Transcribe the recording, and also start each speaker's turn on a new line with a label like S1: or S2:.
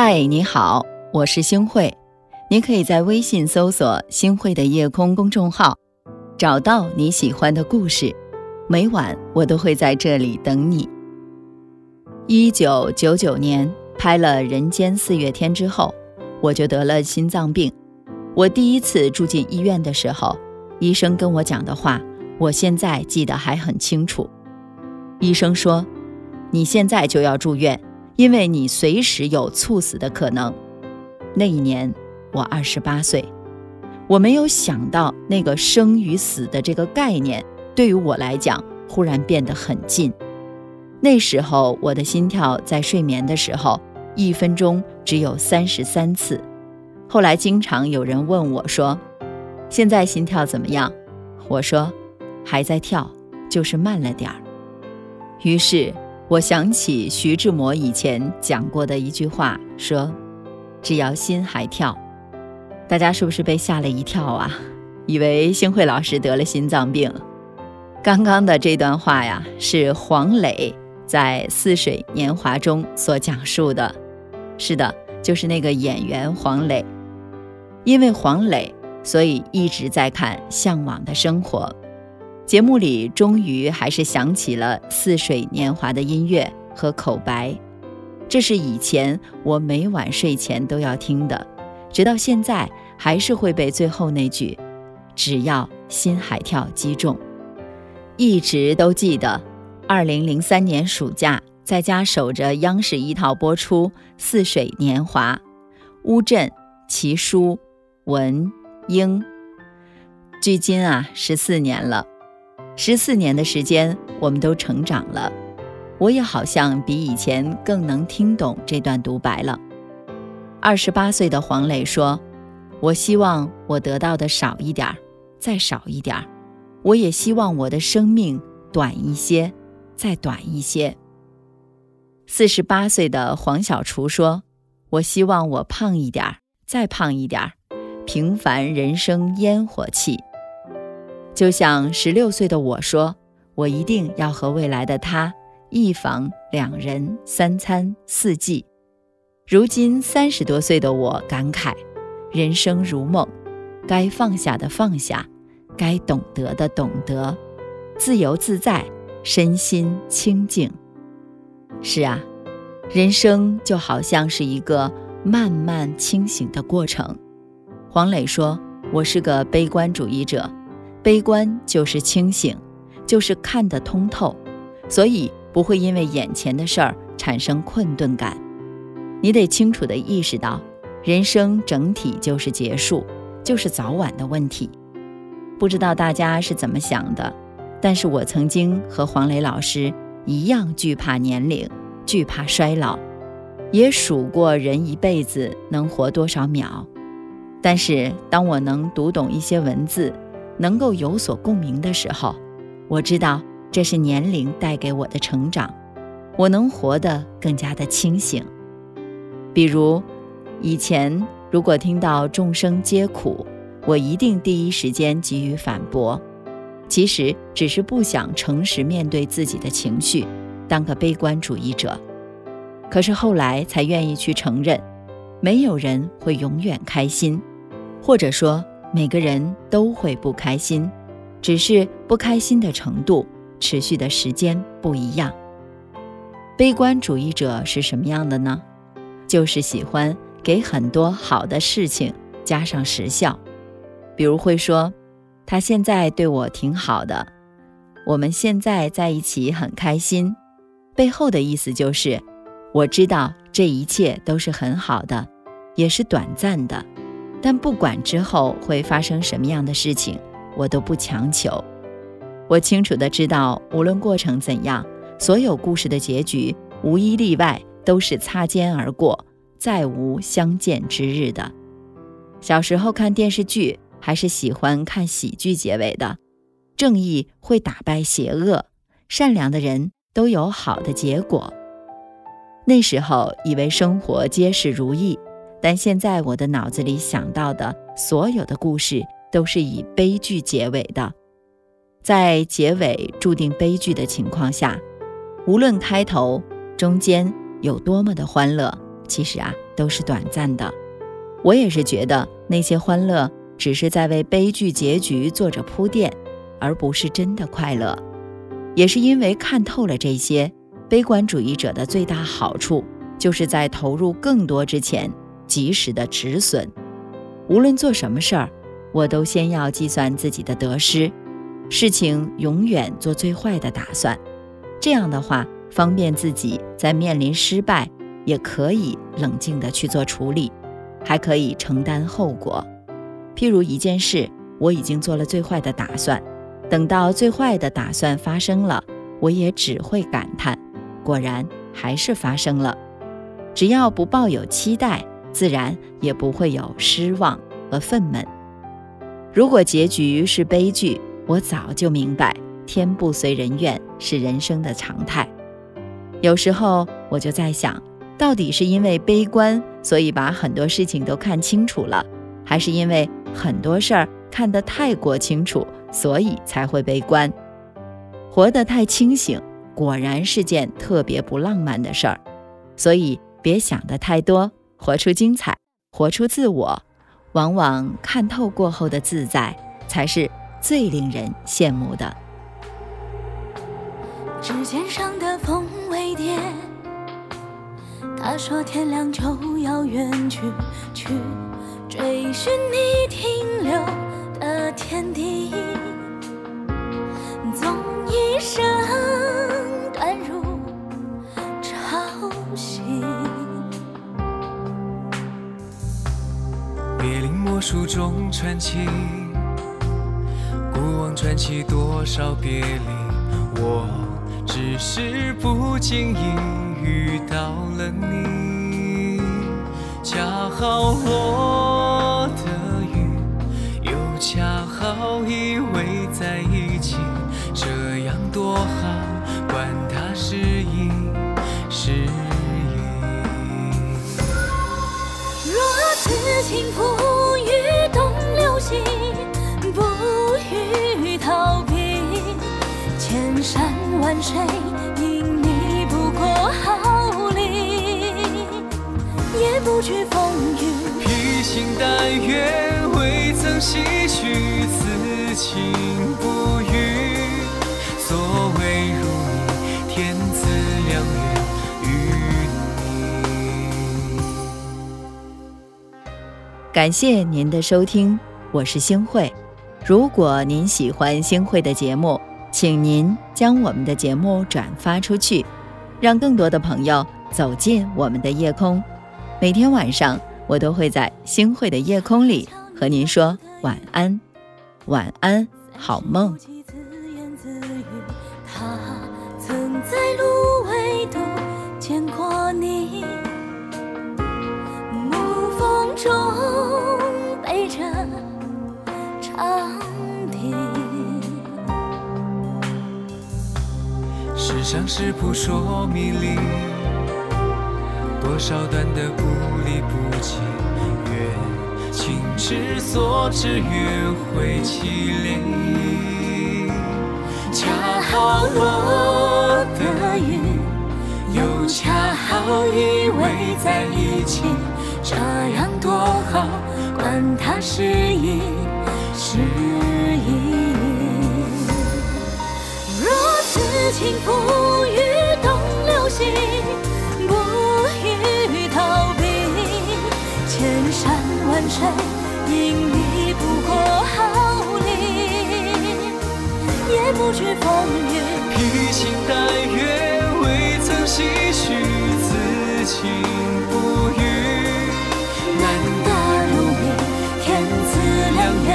S1: 嗨，你好，我是星慧。你可以在微信搜索“星慧的夜空”公众号，找到你喜欢的故事。每晚我都会在这里等你。一九九九年拍了《人间四月天》之后，我就得了心脏病。我第一次住进医院的时候，医生跟我讲的话，我现在记得还很清楚。医生说：“你现在就要住院，因为你随时有猝死的可能。”那一年。我二十八岁，我没有想到那个生与死的这个概念对于我来讲忽然变得很近。那时候我的心跳在睡眠的时候一分钟只有三十三次，后来经常有人问我说：“现在心跳怎么样？”我说：“还在跳，就是慢了点儿。”于是我想起徐志摩以前讲过的一句话，说：“只要心还跳。”大家是不是被吓了一跳啊？以为星慧老师得了心脏病。刚刚的这段话呀，是黄磊在《似水年华》中所讲述的。是的，就是那个演员黄磊。因为黄磊，所以一直在看《向往的生活》节目里，终于还是想起了《似水年华》的音乐和口白。这是以前我每晚睡前都要听的。直到现在，还是会被最后那句“只要心海跳”击中，一直都记得。二零零三年暑假，在家守着央视一套播出《似水年华》，乌镇、齐书、文英，距今啊十四年了。十四年的时间，我们都成长了，我也好像比以前更能听懂这段独白了。二十八岁的黄磊说：“我希望我得到的少一点儿，再少一点儿。我也希望我的生命短一些，再短一些。”四十八岁的黄小厨说：“我希望我胖一点儿，再胖一点儿。平凡人生烟火气。”就像十六岁的我说：“我一定要和未来的他一房两人三餐四季。”如今三十多岁的我感慨：人生如梦，该放下的放下，该懂得的懂得，自由自在，身心清净。是啊，人生就好像是一个慢慢清醒的过程。黄磊说：“我是个悲观主义者，悲观就是清醒，就是看得通透，所以不会因为眼前的事儿产生困顿感。”你得清楚地意识到，人生整体就是结束，就是早晚的问题。不知道大家是怎么想的，但是我曾经和黄磊老师一样惧怕年龄，惧怕衰老，也数过人一辈子能活多少秒。但是当我能读懂一些文字，能够有所共鸣的时候，我知道这是年龄带给我的成长，我能活得更加的清醒。比如，以前如果听到众生皆苦，我一定第一时间给予反驳。其实只是不想诚实面对自己的情绪，当个悲观主义者。可是后来才愿意去承认，没有人会永远开心，或者说每个人都会不开心，只是不开心的程度、持续的时间不一样。悲观主义者是什么样的呢？就是喜欢给很多好的事情加上时效，比如会说他现在对我挺好的，我们现在在一起很开心，背后的意思就是我知道这一切都是很好的，也是短暂的，但不管之后会发生什么样的事情，我都不强求。我清楚的知道，无论过程怎样，所有故事的结局无一例外。都是擦肩而过，再无相见之日的。小时候看电视剧，还是喜欢看喜剧结尾的，正义会打败邪恶，善良的人都有好的结果。那时候以为生活皆是如意，但现在我的脑子里想到的所有的故事都是以悲剧结尾的。在结尾注定悲剧的情况下，无论开头、中间。有多么的欢乐，其实啊都是短暂的。我也是觉得那些欢乐只是在为悲剧结局做着铺垫，而不是真的快乐。也是因为看透了这些，悲观主义者的最大好处就是在投入更多之前及时的止损。无论做什么事儿，我都先要计算自己的得失，事情永远做最坏的打算。这样的话，方便自己在面临失败，也可以冷静地去做处理，还可以承担后果。譬如一件事，我已经做了最坏的打算，等到最坏的打算发生了，我也只会感叹：果然还是发生了。只要不抱有期待。自然也不会有失望和愤懑。如果结局是悲剧，我早就明白天不遂人愿是人生的常态。有时候我就在想，到底是因为悲观，所以把很多事情都看清楚了，还是因为很多事儿看得太过清楚，所以才会悲观？活得太清醒，果然是件特别不浪漫的事儿。所以别想得太多。活出精彩，活出自我，往往看透过后的自在，才是最令人羡慕的。
S2: 指尖上的风尾蝶，他说天亮就要远去，去追寻你停留
S3: 书中传奇，古往传奇多少别离，我只是不经意遇到了你。恰好落的雨，又恰好依偎在一起，
S2: 不惧风雨。
S3: 披星戴月，未曾唏嘘，此情不渝。所谓如你，天赐良缘。
S1: 感谢您的收听，我是星慧。如果您喜欢星慧的节目，请您将我们的节目转发出去，让更多的朋友走进我们的夜空。每天晚上，我都会在星慧的夜空里和您说晚安，晚安，好梦。
S2: 他曾在芦苇渡见过你。中背着长笛，
S3: 世上事不说迷离，多少段的不离不弃，越情之所至，越会起涟漪。恰好落的雨，又恰好依偎在一起。这样多好，管它是阴是阴。
S2: 若此情付与东流星，千山万水，因你不过毫厘，也不惧风雨。
S3: 披星戴月，未曾唏嘘，此情不渝。
S2: 难得如你，天赐良缘